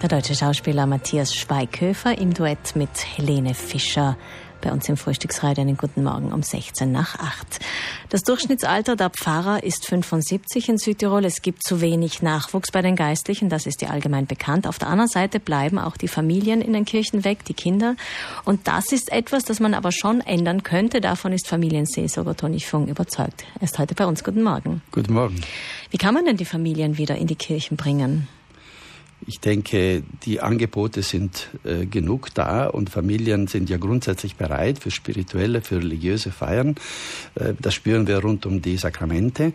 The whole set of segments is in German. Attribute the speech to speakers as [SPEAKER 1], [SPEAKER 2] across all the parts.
[SPEAKER 1] Der deutsche Schauspieler Matthias Schweighöfer im Duett mit Helene Fischer bei uns im Frühstücksradio einen guten Morgen um 16 nach 8. Das Durchschnittsalter der Pfarrer ist 75 in Südtirol. Es gibt zu wenig Nachwuchs bei den Geistlichen, das ist ja allgemein bekannt. Auf der anderen Seite bleiben auch die Familien in den Kirchen weg, die Kinder. Und das ist etwas, das man aber schon ändern könnte. Davon ist Familienseelsorger Toni Fung überzeugt. Er ist heute bei uns. Guten Morgen.
[SPEAKER 2] Guten Morgen.
[SPEAKER 1] Wie kann man denn die Familien wieder in die Kirchen bringen?
[SPEAKER 2] Ich denke, die Angebote sind äh, genug da und Familien sind ja grundsätzlich bereit für spirituelle, für religiöse Feiern. Äh, das spüren wir rund um die Sakramente,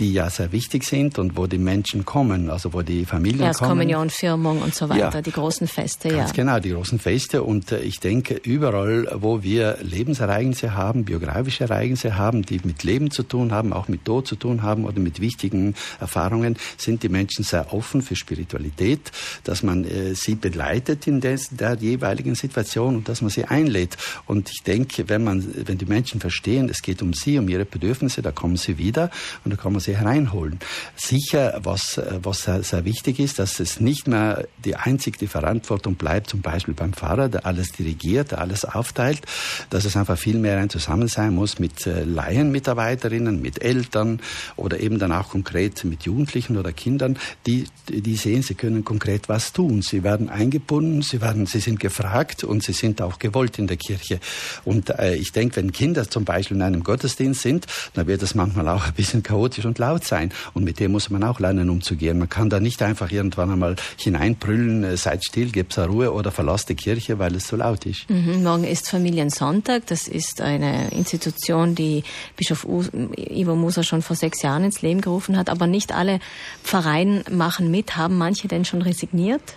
[SPEAKER 2] die ja sehr wichtig sind und wo die Menschen kommen, also wo die Familien
[SPEAKER 1] ja,
[SPEAKER 2] kommen.
[SPEAKER 1] Kommunion, Firmung und so weiter, ja, die großen Feste.
[SPEAKER 2] Ganz
[SPEAKER 1] ja.
[SPEAKER 2] genau, die großen Feste. Und äh, ich denke, überall, wo wir Lebensereignisse haben, biografische Ereignisse haben, die mit Leben zu tun haben, auch mit Tod zu tun haben oder mit wichtigen Erfahrungen, sind die Menschen sehr offen für Spiritualität dass man äh, sie begleitet in des, der jeweiligen Situation und dass man sie einlädt. Und ich denke, wenn man, wenn die Menschen verstehen, es geht um sie, um ihre Bedürfnisse, da kommen sie wieder und da kann man sie hereinholen. Sicher, was, was sehr, sehr wichtig ist, dass es nicht mehr die einzig die Verantwortung bleibt, zum Beispiel beim Pfarrer, der alles dirigiert, der alles aufteilt, dass es einfach viel mehr ein Zusammensein muss mit äh, Laienmitarbeiterinnen, mit Eltern oder eben dann auch konkret mit Jugendlichen oder Kindern, die, die sehen, sie können konkret was tun. Sie werden eingebunden, sie werden, sie sind gefragt und sie sind auch gewollt in der Kirche. Und äh, ich denke, wenn Kinder zum Beispiel in einem Gottesdienst sind, dann wird das manchmal auch ein bisschen chaotisch und laut sein. Und mit dem muss man auch lernen umzugehen. Man kann da nicht einfach irgendwann einmal hineinbrüllen, äh, seid still, gebt's Ruhe oder verlasst die Kirche, weil es so laut ist.
[SPEAKER 1] Mhm, morgen ist Familiensonntag. Das ist eine Institution, die Bischof Ivo Musa schon vor sechs Jahren ins Leben gerufen hat. Aber nicht alle Pfarreien machen mit. Haben manche denn schon resigniert?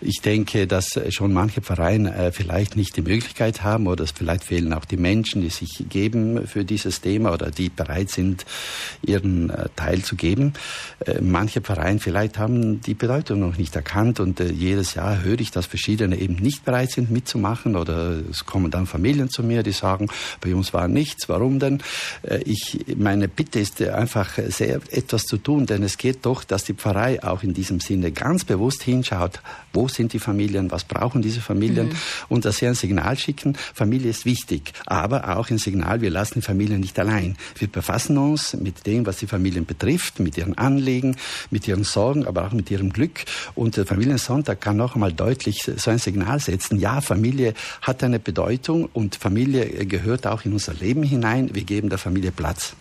[SPEAKER 2] Ich denke, dass schon manche Vereine äh, vielleicht nicht die Möglichkeit haben oder vielleicht fehlen auch die Menschen, die sich geben für dieses Thema oder die bereit sind, ihren äh, Teil zu geben. Äh, manche Vereine vielleicht haben die Bedeutung noch nicht erkannt und jedes Jahr höre ich, dass verschiedene eben nicht bereit sind mitzumachen oder es kommen dann Familien zu mir, die sagen, bei uns war nichts. Warum denn? Ich, meine Bitte ist einfach sehr etwas zu tun, denn es geht doch, dass die Pfarrei auch in diesem Sinne ganz bewusst hinschaut, wo sind die Familien, was brauchen diese Familien mhm. und dass sie ein Signal schicken, Familie ist wichtig, aber auch ein Signal, wir lassen die Familien nicht allein. Wir befassen uns mit dem, was die Familien betrifft, mit ihren Anliegen, mit ihren Sorgen, aber auch mit ihrem Glück und der Familiensonntag kann noch einmal deutlich so ein Signal setzen. Ja, Familie hat eine Bedeutung und Familie gehört auch in unser Leben hinein. Wir geben der Familie Platz.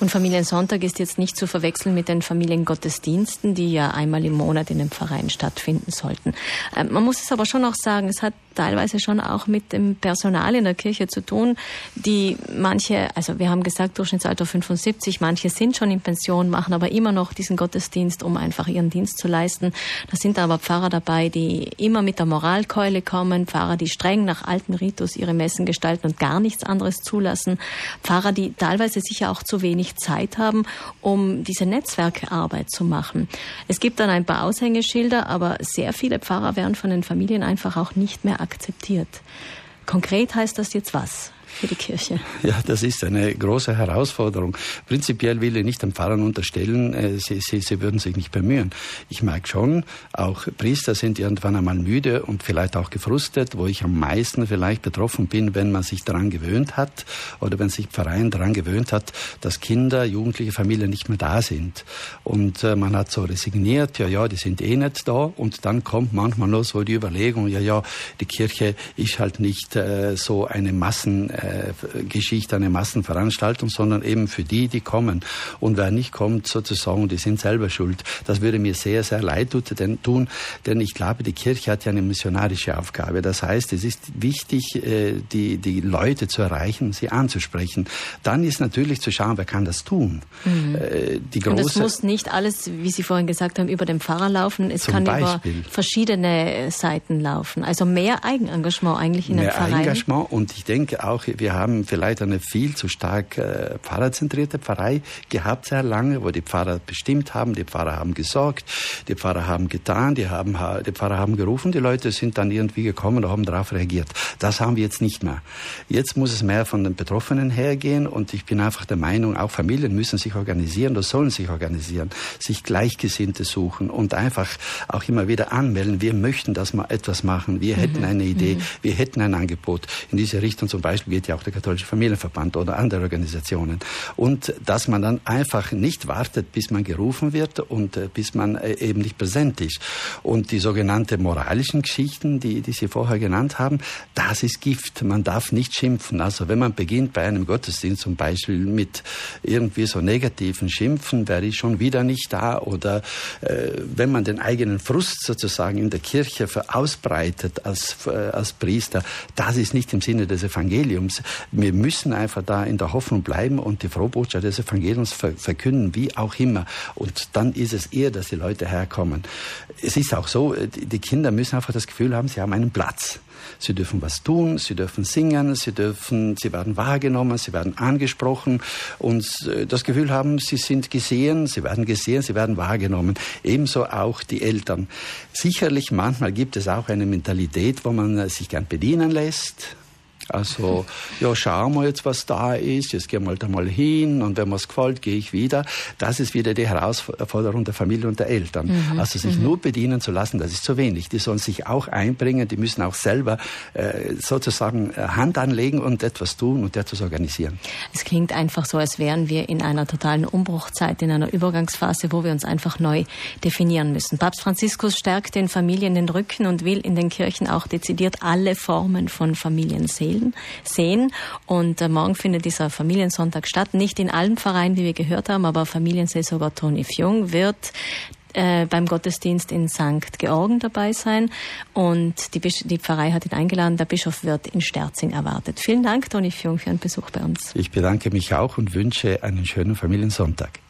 [SPEAKER 1] Und Familiensonntag ist jetzt nicht zu verwechseln mit den Familiengottesdiensten, die ja einmal im Monat in den Pfarreien stattfinden sollten. Ähm, man muss es aber schon auch sagen, es hat teilweise schon auch mit dem Personal in der Kirche zu tun, die manche, also wir haben gesagt Durchschnittsalter 75, manche sind schon in Pension, machen aber immer noch diesen Gottesdienst, um einfach ihren Dienst zu leisten. Da sind aber Pfarrer dabei, die immer mit der Moralkeule kommen, Pfarrer, die streng nach alten Ritus ihre Messen gestalten und gar nichts anderes zulassen, Pfarrer, die teilweise sicher auch zu wenig Zeit haben, um diese Netzwerkarbeit zu machen. Es gibt dann ein paar Aushängeschilder, aber sehr viele Pfarrer werden von den Familien einfach auch nicht mehr akzeptiert. Konkret heißt das jetzt was? Für die Kirche?
[SPEAKER 2] Ja, das ist eine große Herausforderung. Prinzipiell will ich nicht den Pfarrern unterstellen, äh, sie, sie, sie würden sich nicht bemühen. Ich merke schon, auch Priester sind irgendwann einmal müde und vielleicht auch gefrustet, wo ich am meisten vielleicht betroffen bin, wenn man sich daran gewöhnt hat oder wenn sich Pfarreien daran gewöhnt hat, dass Kinder, jugendliche Familien nicht mehr da sind. Und äh, man hat so resigniert, ja, ja, die sind eh nicht da. Und dann kommt manchmal nur so die Überlegung, ja, ja, die Kirche ist halt nicht äh, so eine Massen äh, Geschichte, eine Massenveranstaltung, sondern eben für die, die kommen. Und wer nicht kommt, sozusagen, die sind selber schuld. Das würde mir sehr, sehr leid tun, denn ich glaube, die Kirche hat ja eine missionarische Aufgabe. Das heißt, es ist wichtig, äh, die, die Leute zu erreichen, sie anzusprechen. Dann ist natürlich zu schauen, wer kann das tun.
[SPEAKER 1] Mhm. Äh, die große, Und es muss nicht alles, wie Sie vorhin gesagt haben, über den Pfarrer laufen. Es kann Beispiel. über verschiedene Seiten laufen. Also mehr Eigenengagement eigentlich in mehr den Vereinen.
[SPEAKER 2] Engagement und ich denke auch wir haben vielleicht eine viel zu stark äh, pfarrerzentrierte Pfarrei gehabt sehr lange, wo die Pfarrer bestimmt haben, die Pfarrer haben gesorgt, die Pfarrer haben getan, die, haben, die Pfarrer haben gerufen, die Leute sind dann irgendwie gekommen und haben darauf reagiert. Das haben wir jetzt nicht mehr. Jetzt muss es mehr von den Betroffenen hergehen und ich bin einfach der Meinung, auch Familien müssen sich organisieren oder sollen sich organisieren, sich Gleichgesinnte suchen und einfach auch immer wieder anmelden, wir möchten das mal etwas machen, wir hätten mhm. eine Idee, mhm. wir hätten ein Angebot. In diese Richtung zum Beispiel geht ja auch der katholische Familienverband oder andere Organisationen. Und dass man dann einfach nicht wartet, bis man gerufen wird und äh, bis man äh, eben nicht präsent ist. Und die sogenannten moralischen Geschichten, die, die Sie vorher genannt haben, das ist Gift. Man darf nicht schimpfen. Also wenn man beginnt bei einem Gottesdienst zum Beispiel mit irgendwie so negativen Schimpfen, wer ist schon wieder nicht da oder äh, wenn man den eigenen Frust sozusagen in der Kirche ausbreitet als, äh, als Priester, das ist nicht im Sinne des Evangeliums. Wir müssen einfach da in der Hoffnung bleiben und die Frohbotschaft des Evangeliums verkünden, wie auch immer. Und dann ist es eher, dass die Leute herkommen. Es ist auch so, die Kinder müssen einfach das Gefühl haben, sie haben einen Platz. Sie dürfen was tun, sie dürfen singen, sie dürfen, sie werden wahrgenommen, sie werden angesprochen und äh, das Gefühl haben, sie sind gesehen, sie werden gesehen, sie werden wahrgenommen. Ebenso auch die Eltern. Sicherlich manchmal gibt es auch eine Mentalität, wo man äh, sich gern bedienen lässt, also, ja, schauen wir jetzt, was da ist, jetzt gehen wir halt einmal hin und wenn mir es gefällt, gehe ich wieder. Das ist wieder die Herausforderung der Familie und der Eltern. Mhm. Also sich mhm. nur bedienen zu lassen, das ist zu wenig. Die sollen sich auch einbringen, die müssen auch selber äh, sozusagen äh, Hand anlegen und etwas tun und etwas organisieren.
[SPEAKER 1] Es klingt einfach so, als wären wir in einer totalen Umbruchzeit, in einer Übergangsphase, wo wir uns einfach neu definieren müssen. Papst Franziskus stärkt den Familien den Rücken und will in den Kirchen auch dezidiert alle Formen von Familien sehen sehen. sehen. Und äh, morgen findet dieser Familiensonntag statt. Nicht in allen Vereinen, wie wir gehört haben, aber Familienseelsorger Toni Fjung wird äh, beim Gottesdienst in St. Georgen dabei sein. Und die, die, Pfarrei hat ihn eingeladen. Der Bischof wird in Sterzing erwartet. Vielen Dank, Toni Fjung, für einen Besuch bei uns.
[SPEAKER 2] Ich bedanke mich auch und wünsche einen schönen Familiensonntag.